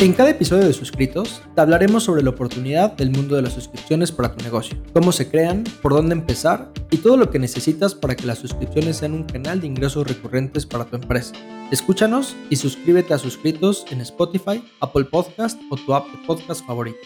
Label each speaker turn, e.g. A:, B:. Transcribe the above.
A: En cada episodio de Suscritos te hablaremos sobre la oportunidad del mundo de las suscripciones para tu negocio, cómo se crean, por dónde empezar y todo lo que necesitas para que las suscripciones sean un canal de ingresos recurrentes para tu empresa. Escúchanos y suscríbete a Suscritos en Spotify, Apple Podcast o tu app de podcast favorito.